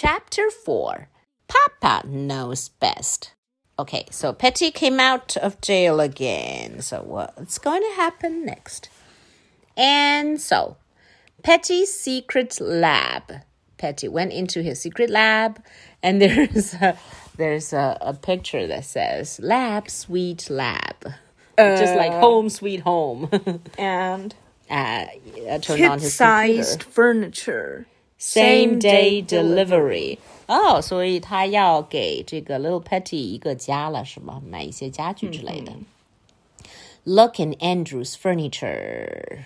Chapter 4 Papa Knows Best. Okay, so Petty came out of jail again. So, what's going to happen next? And so, Petty's secret lab. Petty went into his secret lab, and there's a, there's a, a picture that says "Lab, Sweet Lab," just like home, sweet home. And uh, turned on his kid-sized computer. furniture same day delivery. 哦，所以他要给这个 Little Petty 一个家了，是吗？买一些家具之类的。Look in Andrew's furniture.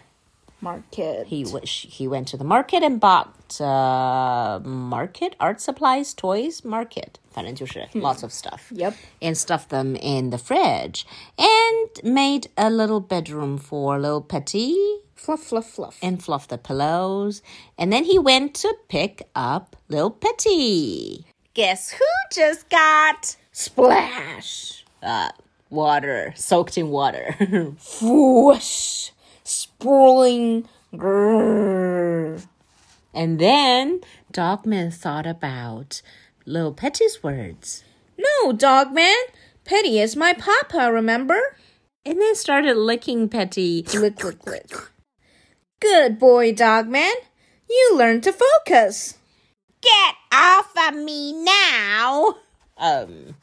Market. He wish he went to the market and bought uh, market art supplies, toys, market. 反正就是 lots of stuff. Yep. And stuffed them in the fridge and made a little bedroom for little Petty Fluff, fluff, fluff. and fluff the pillows. And then he went to pick up little Petty. Guess who just got Splash. uh, water, soaked in water? Whoosh. Sprawling. Grrr. and then Dogman thought about little Petty's words. No, Dogman. Petty is my papa, remember? And then started licking Petty. Lick, lick, lick. Good boy, Dogman. You learn to focus. Get off of me now! Um,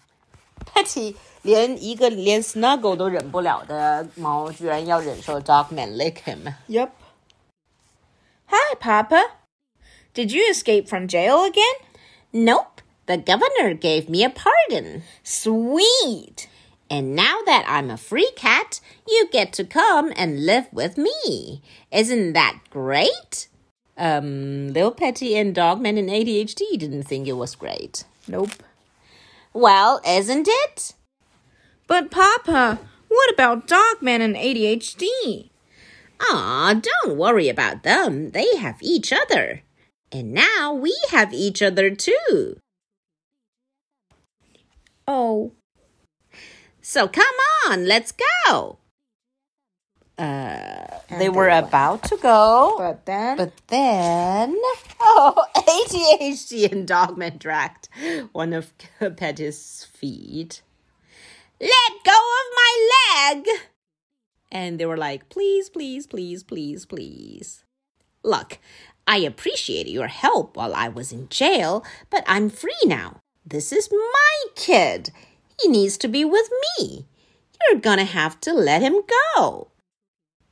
Petty 连一个连 snuggle 都忍不了的猫，居然要忍受 Dogman lick him. Yep. Hi, Papa. Did you escape from jail again? Nope, the governor gave me a pardon. Sweet. And now that I'm a free cat, you get to come and live with me. Isn't that great? Um, Lil Petty and Dogman and 80-HD didn't think it was great. Nope. Well, isn't it? But, Papa, what about Dogman and 80-HD? Ah, don't worry about them. They have each other. And now we have each other too. Oh, So come on, let's go. Uh, they they were went. about to go. but then. But then, oh, ADHD and Dogman dragged one of Petty's feet. Let go of my leg! And they were like, please, please, please, please, please. Look, I appreciate your help while I was in jail, but I'm free now. This is my kid. He needs to be with me. You're gonna have to let him go.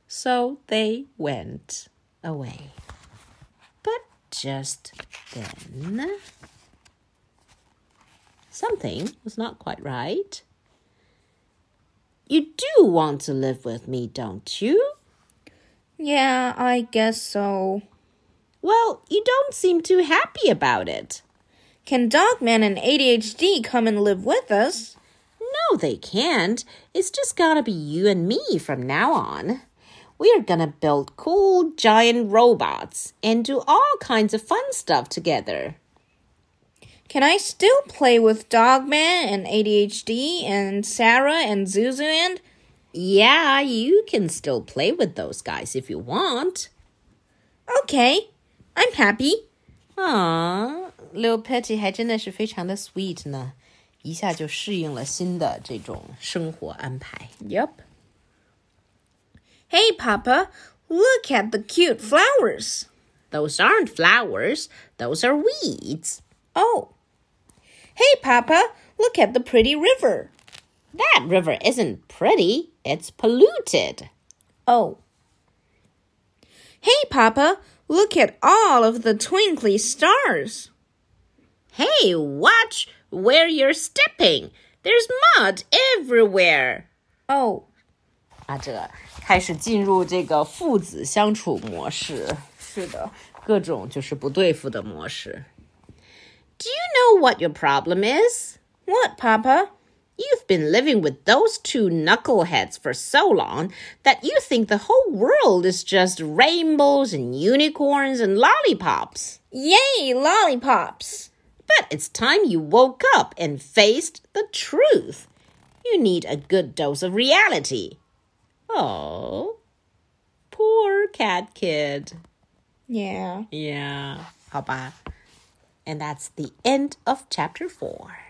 So they went away. But just then, something was not quite right. You do want to live with me, don't you? yeah, I guess so. Well, you don't seem too happy about it. Can Dogman and 80-HD come and live with us? No, they can't. It's just gotta be you and me from now on. We're gonna build cool giant robots and do all kinds of fun stuff together. Can I still play with Dogman and 80-HD and Sarah and Zuzu and. Yeah, you can still play with those guys if you want. Okay, I'm happy. Ah, Lil Petty 还真的是非常的 sweet 呢，一下就适应了新的这种生活安排。 Yep. Hey, Papa, look at the cute flowers. Those aren't flowers, those are weeds. Oh. Hey, Papa, look at the pretty river. That river isn't pretty, it's polluted. Oh. Hey, Papa, look at all of the twinkly stars. Hey, watch where you're stepping. There's mud everywhere. Oh, 啊，这个开始进入这个父子相处模式，是的。各种就是不对付的模式。Do you know what your problem is? What, Papa? You've been living with those two knuckleheads for so long that you think the whole world is just rainbows and unicorns and lollipops. Yay, lollipops! But it's time you woke up and faced the truth. You need a good dose of reality. Oh, poor cat kid. Yeah. Yeah, 好吧。And that's the end of chapter four.